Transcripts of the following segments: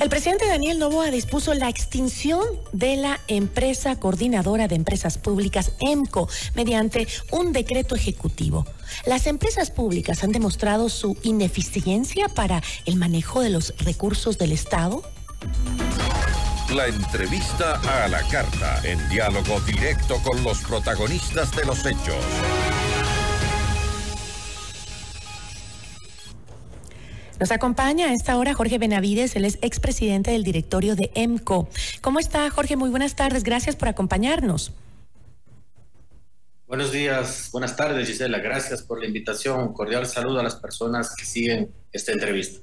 El presidente Daniel Novoa dispuso la extinción de la empresa coordinadora de empresas públicas EMCO mediante un decreto ejecutivo. Las empresas públicas han demostrado su ineficiencia para el manejo de los recursos del Estado. La entrevista a la carta, en diálogo directo con los protagonistas de los hechos. Nos acompaña a esta hora Jorge Benavides, él es expresidente del directorio de EMCO. ¿Cómo está Jorge? Muy buenas tardes, gracias por acompañarnos. Buenos días, buenas tardes Gisela, gracias por la invitación. Un cordial saludo a las personas que siguen esta entrevista.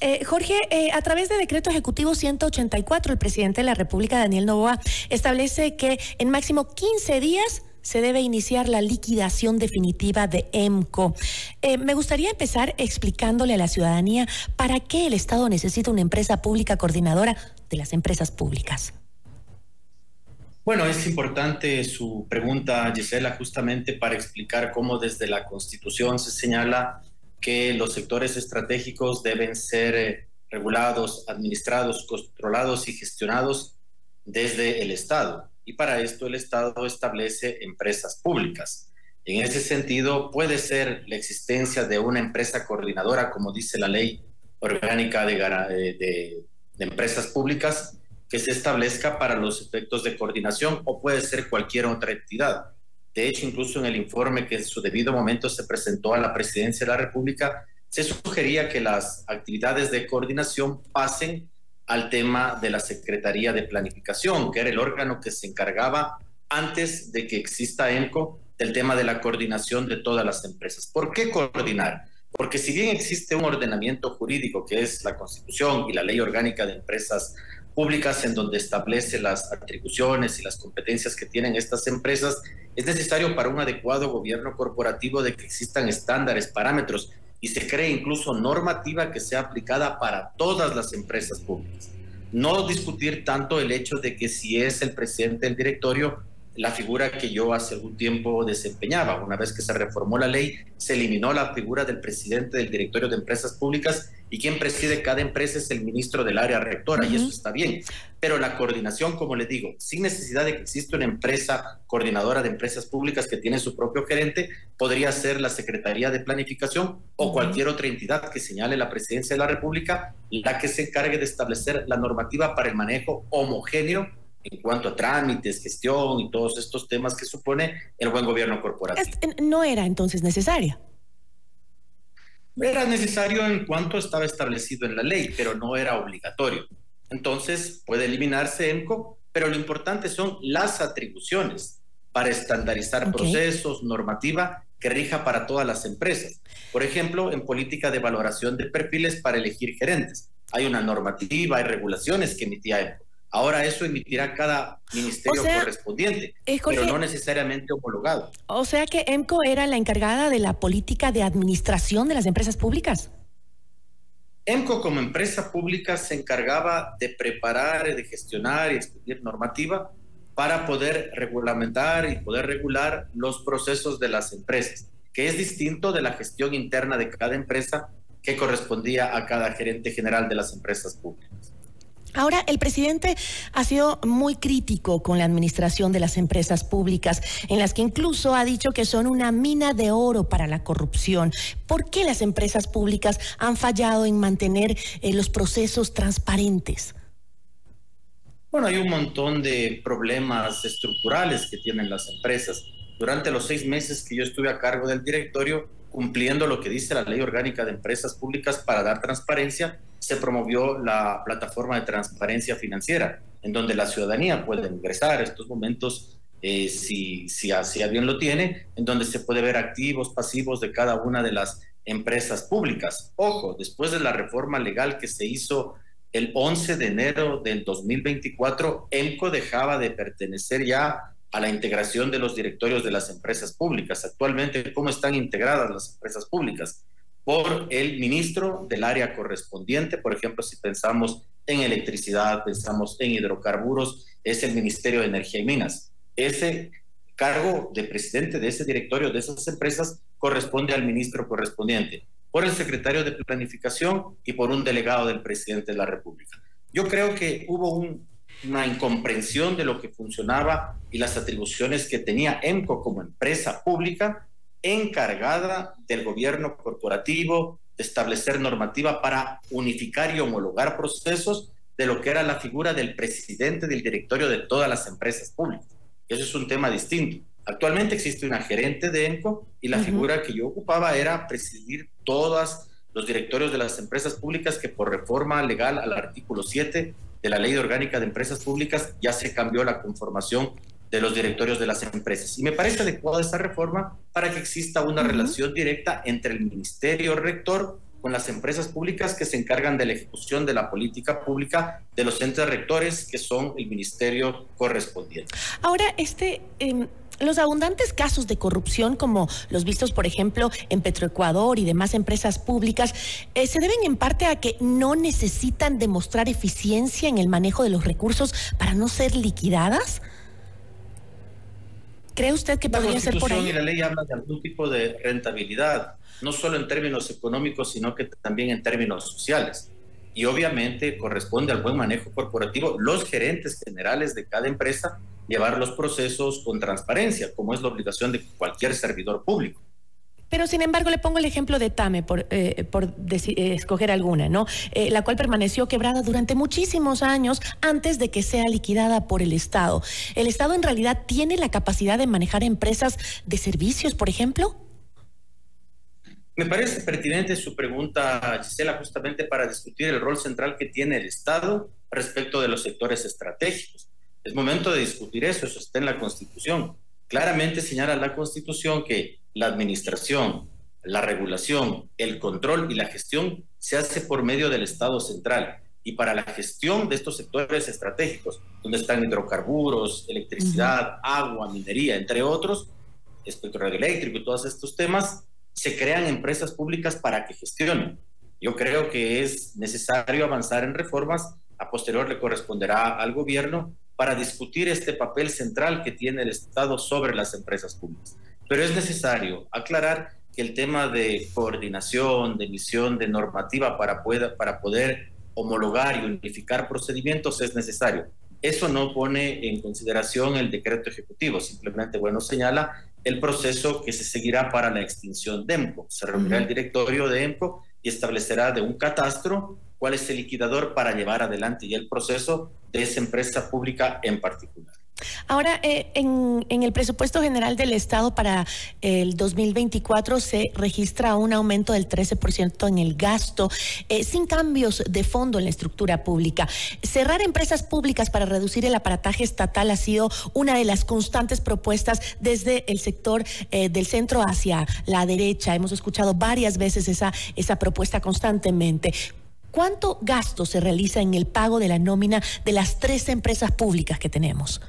Eh, Jorge, eh, a través de decreto ejecutivo 184, el presidente de la República, Daniel Novoa, establece que en máximo 15 días se debe iniciar la liquidación definitiva de EMCO. Eh, me gustaría empezar explicándole a la ciudadanía para qué el Estado necesita una empresa pública coordinadora de las empresas públicas. Bueno, es importante su pregunta, Gisela, justamente para explicar cómo desde la Constitución se señala que los sectores estratégicos deben ser eh, regulados, administrados, controlados y gestionados desde el Estado y para esto el Estado establece empresas públicas. En ese sentido, puede ser la existencia de una empresa coordinadora, como dice la ley orgánica de, de, empresas públicas, que se establezca para los efectos de coordinación o puede ser cualquier otra entidad. De hecho, incluso en el informe que en su debido momento se presentó a la Presidencia de la República, se sugería que las actividades de coordinación pasen al tema de la Secretaría de Planificación, que era el órgano que se encargaba antes de que exista ENCO del tema de la coordinación de todas las empresas. ¿Por qué coordinar? Porque si bien existe un ordenamiento jurídico que es la Constitución y la Ley Orgánica de Empresas Públicas en donde establece las atribuciones y las competencias que tienen estas empresas, es necesario para un adecuado gobierno corporativo de que existan estándares, parámetros y se cree incluso normativa que sea aplicada para todas las empresas públicas. No discutir tanto el hecho de que si es el presidente del directorio la figura que yo hace algún tiempo desempeñaba. Una vez que se reformó la ley, se eliminó la figura del presidente del directorio de empresas públicas y quien preside cada empresa es el ministro del área rectora y eso está bien. Pero la coordinación, como le digo, sin necesidad de que exista una empresa coordinadora de empresas públicas que tiene su propio gerente, podría ser la Secretaría de Planificación o cualquier otra entidad que señale la presidencia de la República, la que se encargue de establecer la normativa para el manejo homogéneo en cuanto a trámites, gestión y todos estos temas que supone el buen gobierno corporativo. no era entonces necesaria. Era necesario en cuanto estaba establecido en la ley, pero no era obligatorio. Entonces puede eliminarse EMCO, pero lo importante son las atribuciones para estandarizar procesos, normativa que rija para todas las empresas. Por ejemplo, en política de valoración de perfiles para elegir gerentes. Hay una normativa, hay regulaciones que emitía EMCO. Ahora eso emitirá cada ministerio correspondiente, pero no necesariamente homologado. O sea que EMCO era la encargada de la política de administración de las empresas públicas. EMCO como empresa pública se encargaba de preparar, de gestionar y expedir normativa para poder regulamentar y poder regular los procesos de las empresas, que es distinto de la gestión interna de cada empresa que correspondía a cada gerente general de las empresas públicas. Ahora, el presidente ha sido muy crítico con la administración de las empresas públicas, en las que incluso ha dicho que son una mina de oro para la corrupción. ¿Por qué las empresas públicas han fallado en mantener eh, los procesos transparentes? Bueno, hay un montón de problemas estructurales que tienen las empresas. Durante los seis meses que yo estuve a cargo del directorio, cumpliendo lo que dice la Ley Orgánica de Empresas Públicas para dar transparencia, se promovió la plataforma de transparencia financiera, en donde la ciudadanía puede ingresar a estos momentos, eh, si, si así bien lo tiene, en donde se puede ver activos, pasivos de cada una de las empresas públicas. Ojo, después de la reforma legal que se hizo el 11 de enero del 2024, EMCO dejaba de pertenecer ya a la integración de los directorios de las empresas públicas. Actualmente, ¿cómo están integradas las empresas públicas? por el ministro del área correspondiente. Por ejemplo, si pensamos en electricidad, pensamos en hidrocarburos, es el Ministerio de Energía y Minas. Ese cargo de presidente de ese directorio de esas empresas corresponde al ministro correspondiente. por el secretario de Planificación y por un delegado del presidente de la República. Yo creo que hubo una incomprensión de lo que funcionaba y las atribuciones que tenía EMCO como empresa pública encargada del gobierno corporativo, de establecer normativa para unificar y homologar procesos de lo que era la figura del presidente del directorio de todas las empresas públicas. Eso es un tema distinto. Actualmente existe una gerente de ENCO y la figura que yo ocupaba era presidir todos los directorios de las empresas públicas que por reforma legal al artículo 7 de la Ley Orgánica de Empresas Públicas ya se cambió la conformación de los directorios de las empresas. Y me parece adecuada esta reforma para que exista una relación directa entre el Ministerio Rector con las empresas públicas que se encargan de la ejecución de la política pública de los entes rectores, que son el ministerio correspondiente. Ahora, este... Em, los abundantes casos de corrupción, como los vistos, por ejemplo, en Petroecuador y demás empresas públicas, eh, se deben en parte a que no necesitan demostrar eficiencia en el manejo de los recursos para no ser liquidadas. ¿Cree usted que podría ser por ahí? y la ley habla de algún tipo de rentabilidad, no solo en términos económicos, sino que también en términos sociales. Y obviamente corresponde al buen manejo corporativo los gerentes generales de cada empresa llevar los procesos con transparencia, como es la obligación de cualquier servidor público. Pero sin embargo le pongo el ejemplo de Tame por, eh, por eh, escoger alguna, ¿no? Eh, la cual permaneció quebrada durante muchísimos años antes de que sea liquidada por el Estado. ¿El Estado en realidad tiene la capacidad de manejar empresas de servicios, por ejemplo? Me parece pertinente su pregunta, Gisela, justamente para discutir el rol central que tiene el Estado respecto de los sectores estratégicos. Es momento de discutir eso, eso está en la Constitución. Claramente señala la Constitución que la administración, la regulación, el control y la gestión se hace por medio del Estado central. Y para la gestión de estos sectores estratégicos, donde están hidrocarburos, electricidad, agua, minería, entre otros, espectro eléctrico y todos estos temas, se crean empresas públicas para que gestionen. Yo creo que es necesario avanzar en reformas. A posterior le corresponderá al gobierno para discutir este papel central que tiene el Estado sobre las empresas públicas. Pero es necesario aclarar que el tema de coordinación, de emisión de normativa para, para poder homologar y unificar procedimientos es necesario. Eso no pone en consideración el decreto ejecutivo, simplemente, bueno, señala el proceso que se seguirá para la extinción de EMCO. Se reunirá el directorio de EMCO y establecerá de un catastro cuál es el liquidador para llevar adelante ya el proceso de esa empresa pública en particular. Ahora, eh, en, el presupuesto general del Estado para el 2024 se registra un aumento del 13% en el gasto, eh, sin cambios de fondo en la estructura pública. Cerrar empresas públicas para reducir el aparataje estatal ha sido una de las constantes propuestas desde el sector eh, del centro hacia la derecha. Hemos escuchado varias veces esa, esa propuesta constantemente. ¿Cuánto gasto se realiza en el pago de la nómina de las tres empresas públicas que tenemos?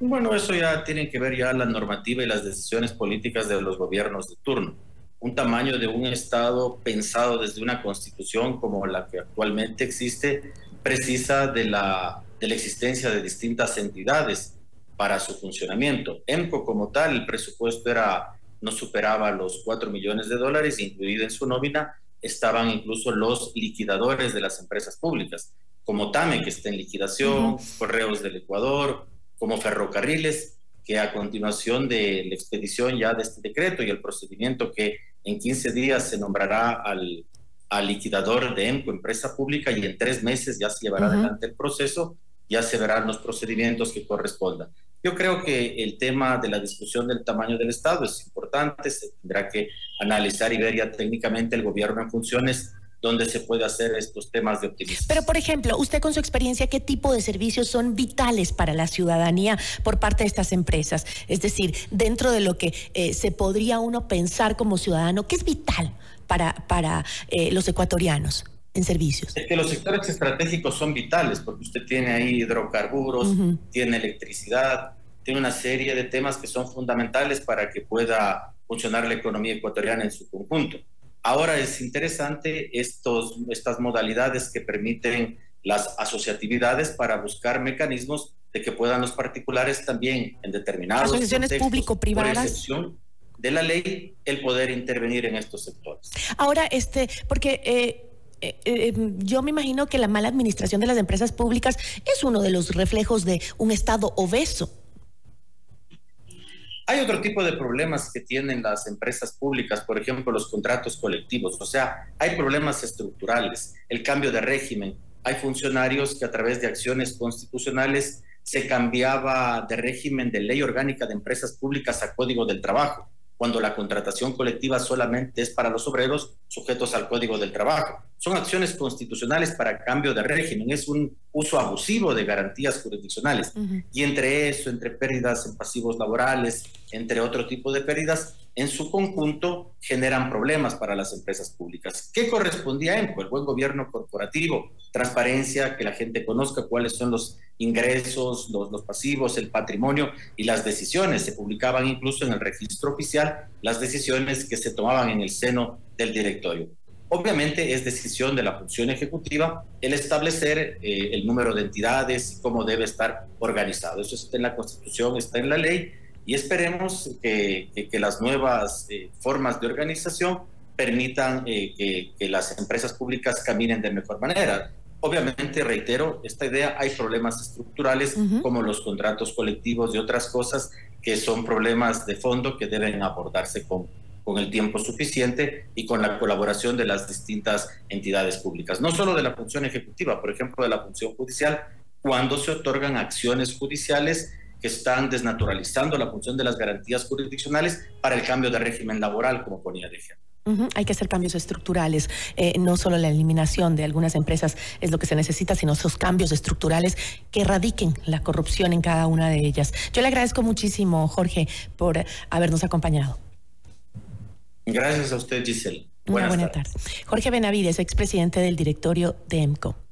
Bueno, eso ya tiene que ver ya la normativa y las decisiones políticas de los gobiernos de turno. Un tamaño de un Estado pensado desde una constitución como la que actualmente existe precisa de la, de la existencia de distintas entidades para su funcionamiento. EMCO como tal, el presupuesto era, no superaba los 4 millones de dólares, incluida en su nómina estaban incluso los liquidadores de las empresas públicas, como TAME, que está en liquidación, Correos del Ecuador, como Ferrocarriles, que a continuación de la expedición ya de este decreto y el procedimiento que en 15 días se nombrará al, al liquidador de EMCO, empresa pública, y en tres meses ya se llevará adelante el proceso, ya se verán los procedimientos que correspondan. Yo creo que el tema de la discusión del tamaño del Estado es importante, se tendrá que analizar y ver ya técnicamente el gobierno en funciones donde se puede hacer estos temas de optimismo. Pero, por ejemplo, usted con su experiencia, ¿qué tipo de servicios son vitales para la ciudadanía por parte de estas empresas? Es decir, dentro de lo que eh, se podría uno pensar como ciudadano, ¿qué es vital para, para eh, los ecuatorianos? en servicios? Es que los sectores estratégicos son vitales porque usted tiene ahí hidrocarburos, tiene electricidad, tiene una serie de temas que son fundamentales para que pueda funcionar la economía ecuatoriana en su conjunto. Ahora es interesante estos, estas modalidades que permiten las asociatividades para buscar mecanismos de que puedan los particulares también en determinados asociaciones público-privadas de la ley el poder intervenir en estos sectores. Ahora, este, porque eh, eh, eh, yo me imagino que la mala administración de las empresas públicas es uno de los reflejos de un Estado obeso. Hay otro tipo de problemas que tienen las empresas públicas, por ejemplo, los contratos colectivos. O sea, hay problemas estructurales, el cambio de régimen. Hay funcionarios que a través de acciones constitucionales se cambiaba de régimen de ley orgánica de empresas públicas a código del trabajo cuando la contratación colectiva solamente es para los obreros sujetos al Código del Trabajo. Son acciones constitucionales para cambio de régimen, es un uso abusivo de garantías jurisdiccionales. Y entre eso, entre pérdidas en pasivos laborales, entre otro tipo de pérdidas, en su conjunto generan problemas para las empresas públicas. ¿Qué correspondía a? El buen gobierno corporativo, transparencia, que la gente conozca cuáles son los ingresos, los, los, pasivos, el patrimonio y las decisiones. Se publicaban incluso en el registro oficial las decisiones que se tomaban en el seno del directorio. Obviamente es decisión de la función ejecutiva el establecer eh, el número de entidades y cómo debe estar organizado. Eso está en la Constitución, está en la ley y esperemos que, que, las nuevas eh, formas de organización permitan eh, que, que, las empresas públicas caminen de mejor manera. Obviamente, reitero, esta idea, hay problemas estructurales como los contratos colectivos y otras cosas que son problemas de fondo que deben abordarse con, con el tiempo suficiente y con la colaboración de las distintas entidades públicas. No solo de la función ejecutiva, por ejemplo, de la función judicial, cuando se otorgan acciones judiciales que están desnaturalizando la función de las garantías jurisdiccionales para el cambio de régimen laboral, como ponía de ejemplo. Hay que hacer cambios estructurales, eh, no solo la eliminación de algunas empresas es lo que se necesita, sino esos cambios estructurales que erradiquen la corrupción en cada una de ellas. Yo le agradezco muchísimo, Jorge, por habernos acompañado. Gracias a usted, Giselle. Buenas Una buena tarde. Jorge Benavides, expresidente del directorio de EMCO.